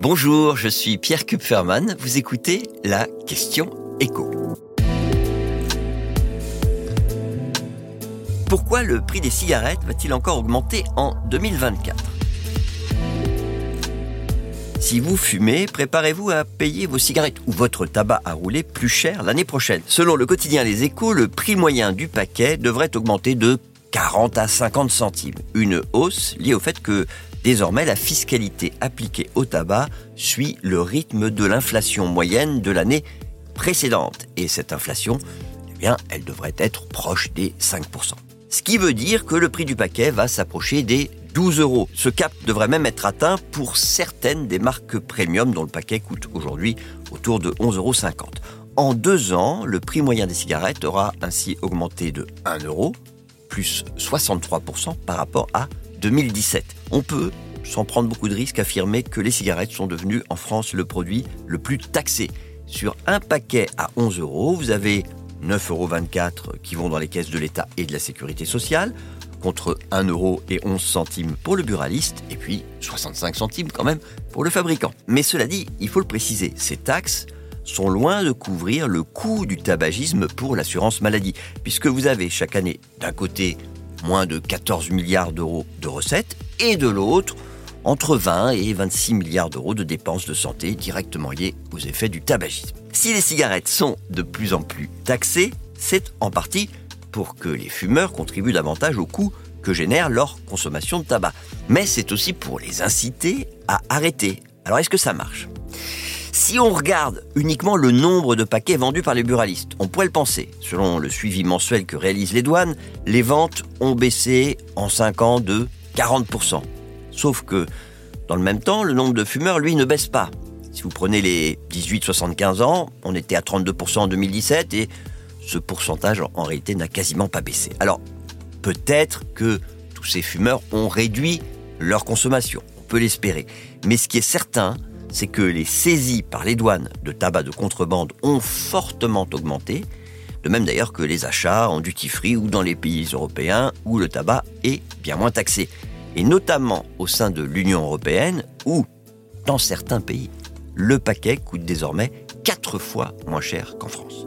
Bonjour, je suis Pierre Kupferman. Vous écoutez la question écho. Pourquoi le prix des cigarettes va-t-il encore augmenter en 2024 si vous fumez, préparez-vous à payer vos cigarettes ou votre tabac à rouler plus cher l'année prochaine. Selon le quotidien Les Échos, le prix moyen du paquet devrait augmenter de 40 à 50 centimes. Une hausse liée au fait que désormais la fiscalité appliquée au tabac suit le rythme de l'inflation moyenne de l'année précédente. Et cette inflation, eh bien, elle devrait être proche des 5%. Ce qui veut dire que le prix du paquet va s'approcher des 12 euros. Ce cap devrait même être atteint pour certaines des marques premium dont le paquet coûte aujourd'hui autour de 11,50 euros. En deux ans, le prix moyen des cigarettes aura ainsi augmenté de 1 euro, plus 63% par rapport à 2017. On peut, sans prendre beaucoup de risques, affirmer que les cigarettes sont devenues en France le produit le plus taxé. Sur un paquet à 11 euros, vous avez 9,24 euros qui vont dans les caisses de l'État et de la Sécurité sociale, contre 1 euro et 11 centimes pour le buraliste, et puis 65 centimes quand même pour le fabricant. Mais cela dit, il faut le préciser, ces taxes sont loin de couvrir le coût du tabagisme pour l'assurance maladie, puisque vous avez chaque année d'un côté moins de 14 milliards d'euros de recettes, et de l'autre entre 20 et 26 milliards d'euros de dépenses de santé directement liées aux effets du tabagisme. Si les cigarettes sont de plus en plus taxées, c'est en partie pour que les fumeurs contribuent davantage au coût que génère leur consommation de tabac. Mais c'est aussi pour les inciter à arrêter. Alors est-ce que ça marche? Si on regarde uniquement le nombre de paquets vendus par les buralistes, on pourrait le penser. Selon le suivi mensuel que réalisent les douanes, les ventes ont baissé en 5 ans de 40%. Sauf que, dans le même temps, le nombre de fumeurs, lui, ne baisse pas. Si vous prenez les 18-75 ans, on était à 32% en 2017 et ce pourcentage en réalité n'a quasiment pas baissé. Alors, peut-être que tous ces fumeurs ont réduit leur consommation, on peut l'espérer. Mais ce qui est certain, c'est que les saisies par les douanes de tabac de contrebande ont fortement augmenté, de même d'ailleurs que les achats en duty-free ou dans les pays européens où le tabac est bien moins taxé, et notamment au sein de l'Union européenne où, dans certains pays, le paquet coûte désormais 4 fois moins cher qu'en France.